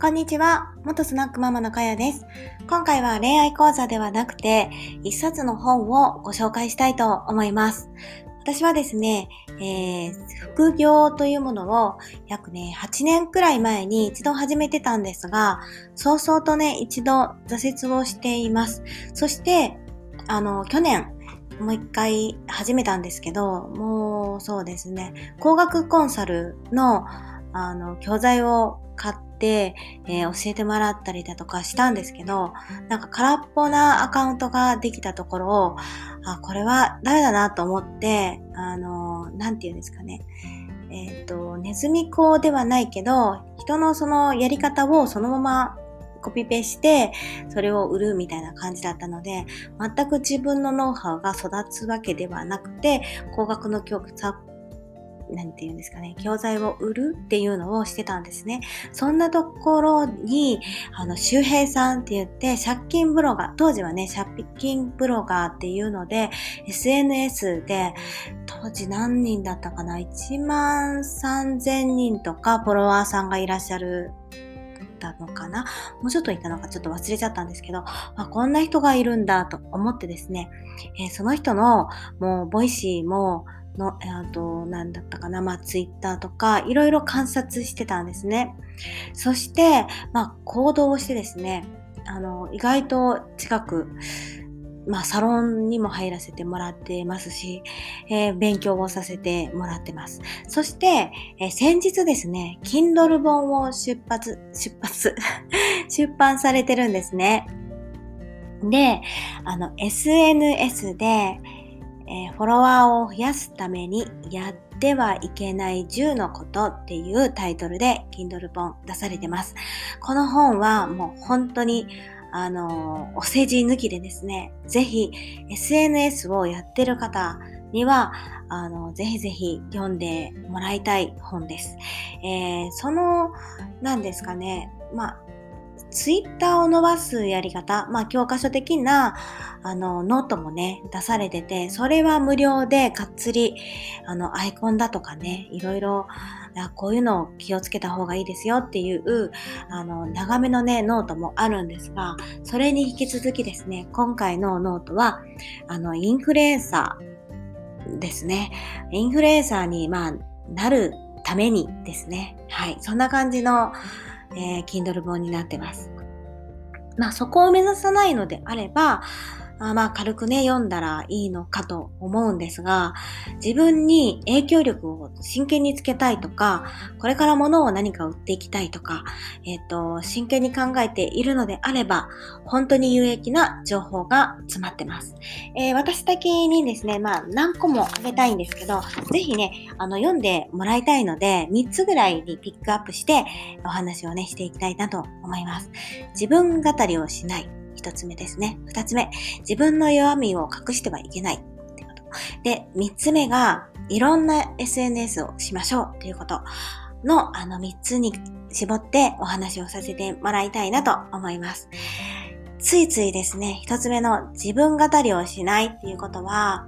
こんにちは。元スナックママのかやです。今回は恋愛講座ではなくて、一冊の本をご紹介したいと思います。私はですね、えー、副業というものを約ね、8年くらい前に一度始めてたんですが、早々とね、一度挫折をしています。そして、あの、去年、もう一回始めたんですけど、もうそうですね、工学コンサルのあの、教材を買って、えー、教えてもらったりだとかしたんですけど、なんか空っぽなアカウントができたところを、あ、これはダメだなと思って、あの、なんて言うんですかね。えっ、ー、と、ネズミ講ではないけど、人のそのやり方をそのままコピペして、それを売るみたいな感じだったので、全く自分のノウハウが育つわけではなくて、高額の教何て言うんですかね、教材を売るっていうのをしてたんですね。そんなところに、あの、周平さんって言って、借金ブロガー、当時はね、借金ブロガーっていうので、SNS で、当時何人だったかな ?1 万3000人とかフォロワーさんがいらっしゃるたのかな？もうちょっといたのかちょっと忘れちゃったんですけど、あこんな人がいるんだと思ってですね、えー、その人のもう Voicy もの、えーと、なんだったかな、まあ、ツイッターとか、いろいろ観察してたんですね。そして、まあ、行動をしてですね、あの、意外と近く、まあ、サロンにも入らせてもらってますし、えー、勉強をさせてもらってます。そして、えー、先日ですね、Kindle 本を出発、出発、出版されてるんですね。で、あの、SNS で、えー、フォロワーを増やすためにやってはいけない10のことっていうタイトルで Kindle 本出されてます。この本はもう本当にあの、お世辞抜きでですね、ぜひ SNS をやってる方には、あの、ぜひぜひ読んでもらいたい本です。えー、その、何ですかね、まあ、ツイッターを伸ばすやり方、まあ教科書的なあのノートもね、出されてて、それは無料でがっつりあのアイコンだとかね、いろいろあこういうのを気をつけた方がいいですよっていうあの長めのね、ノートもあるんですが、それに引き続きですね、今回のノートはあのインフルエンサーですね。インフルエンサーに、まあ、なるためにですね。はい。そんな感じのえー、Kindle 本になってます。まあそこを目指さないのであれば、まあまあ軽くね、読んだらいいのかと思うんですが、自分に影響力を真剣につけたいとか、これから物を何か売っていきたいとか、えっ、ー、と、真剣に考えているのであれば、本当に有益な情報が詰まってます。えー、私だけにですね、まあ何個もあげたいんですけど、ぜひね、あの、読んでもらいたいので、3つぐらいにピックアップしてお話をね、していきたいなと思います。自分語りをしない。一つ目ですね。二つ目、自分の弱みを隠してはいけないってこと。で、三つ目が、いろんな SNS をしましょうっていうことの、あの三つに絞ってお話をさせてもらいたいなと思います。ついついですね、一つ目の自分語りをしないっていうことは、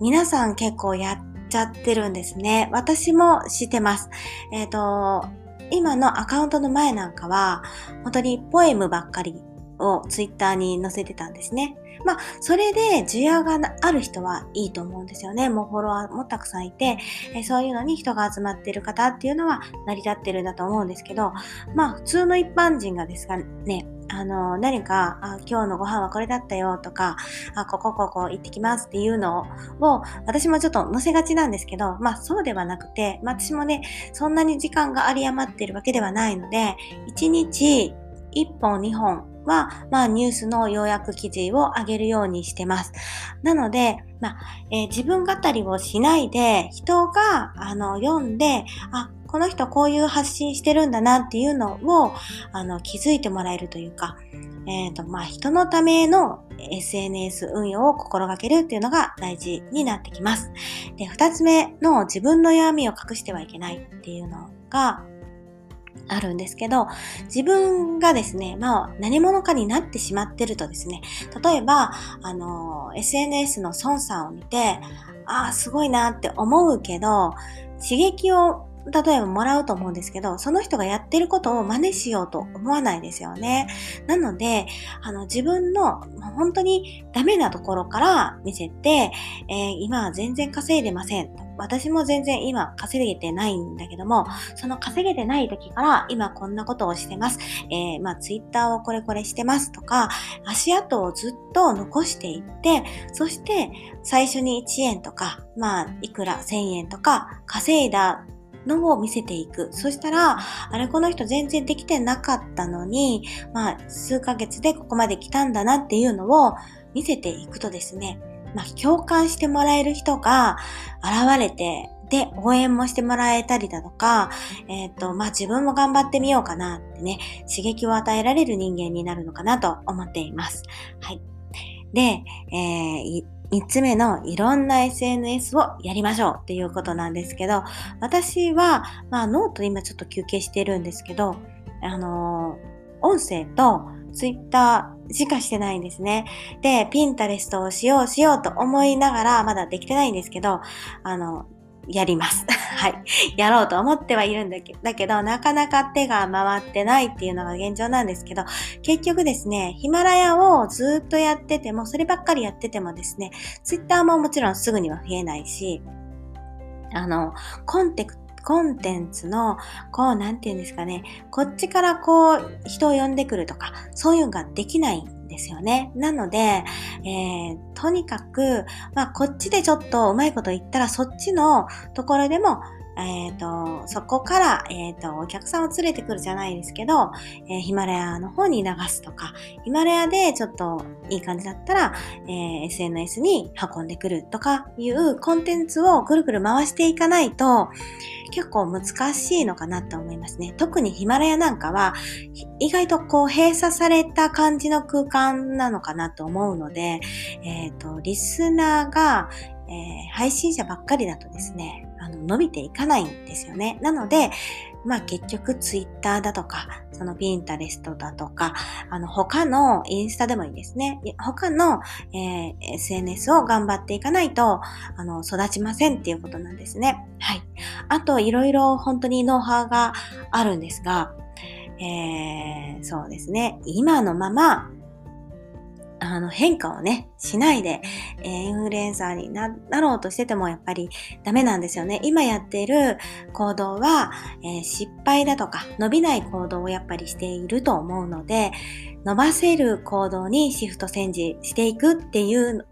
皆さん結構やっちゃってるんですね。私もしてます。えっ、ー、と、今のアカウントの前なんかは、本当にポエムばっかりをツイッターに載せてたんですね。まあ、それで需要がある人はいいと思うんですよね。もうフォロワーもたくさんいて、えそういうのに人が集まってる方っていうのは成り立ってるんだと思うんですけど、まあ、普通の一般人がですかね、あの、何か、あ今日のご飯はこれだったよとか、あ、ここここ行ってきますっていうのを、私もちょっと載せがちなんですけど、まあそうではなくて、まあ、私もね、そんなに時間が有り余ってるわけではないので、1日1本2本は、まあ、ニュースの要約記事を上げるようにしてます。なので、まあえー、自分語りをしないで、人があの読んで、あ、この人こういう発信してるんだなっていうのをあの気づいてもらえるというか、えっ、ー、と、まあ、人のための SNS 運用を心がけるっていうのが大事になってきます。で、二つ目の自分の弱みを隠してはいけないっていうのが、あるんですけど、自分がですね、まあ何者かになってしまってるとですね、例えば、あの、SNS の孫さんを見て、ああ、すごいなって思うけど、刺激を例えばもらうと思うんですけど、その人がやってることを真似しようと思わないですよね。なので、あの、自分の本当にダメなところから見せて、えー、今は全然稼いでません。私も全然今稼げてないんだけども、その稼げてない時から今こんなことをしてます。えー、まあツイッターをこれこれしてますとか、足跡をずっと残していって、そして最初に1円とか、まあいくら1000円とか稼いだのを見せていく。そしたら、あれこの人全然できてなかったのに、まあ数ヶ月でここまで来たんだなっていうのを見せていくとですね、まあ、共感してもらえる人が現れて、で、応援もしてもらえたりだとか、えっ、ー、と、まあ、自分も頑張ってみようかなってね、刺激を与えられる人間になるのかなと思っています。はい。で、えー、3つ目のいろんな SNS をやりましょうっていうことなんですけど、私は、まあノート今ちょっと休憩してるんですけど、あのー、音声とツイッターしかしてないんですね。で、ピンタレストをしようしようと思いながら、まだできてないんですけど、あの、やります。はい。やろうと思ってはいるんだけだけど、なかなか手が回ってないっていうのが現状なんですけど、結局ですね、ヒマラヤをずっとやってても、そればっかりやっててもですね、ツイッターももちろんすぐには増えないし、あの、コンテクコンテンツの、こう、なんて言うんですかね、こっちからこう、人を呼んでくるとか、そういうのができないんですよね。なので、えー、とにかく、まあ、こっちでちょっとうまいこと言ったら、そっちのところでも、えっ、ー、と、そこから、えっ、ー、と、お客さんを連れてくるじゃないですけど、えー、ヒマラヤの方に流すとか、ヒマラヤでちょっといい感じだったら、え SNS に運んでくるとかいうコンテンツをぐるぐる回していかないと、結構難しいのかなと思いますね。特にヒマラヤなんかは、意外とこう閉鎖された感じの空間なのかなと思うので、えっ、と、リスナーが、え、配信者ばっかりだとですね、あの、伸びていかないんですよね。なので、まあ結局ツイッターだとか、そのピンタレストだとか、あの他のインスタでもいいですね。他の、えー、SNS を頑張っていかないと、あの、育ちませんっていうことなんですね。はい。あと、いろいろ本当にノウハウがあるんですが、えー、そうですね。今のまま、あの変化をね、しないで、えー、インフルエンサーになろうとしててもやっぱりダメなんですよね。今やってる行動は、えー、失敗だとか伸びない行動をやっぱりしていると思うので、伸ばせる行動にシフトチェンジしていくっていう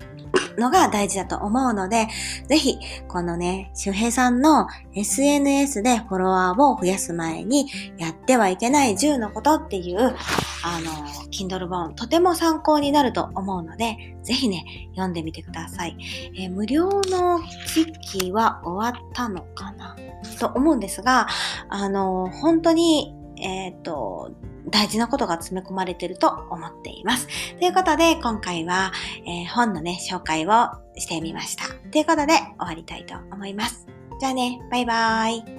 のが大事だと思うので、ぜひ、このね、周平さんの SNS でフォロワーを増やす前にやってはいけない10のことっていう、あの、Kindle 本、とても参考になると思うので、ぜひね、読んでみてください。えー、無料の時期は終わったのかな？と思うんですが、あの、本当に、えっ、と、大事なことが詰め込まれてると思っています。ということで、今回は、えー、本のね、紹介をしてみました。ということで、終わりたいと思います。じゃあね、バイバーイ。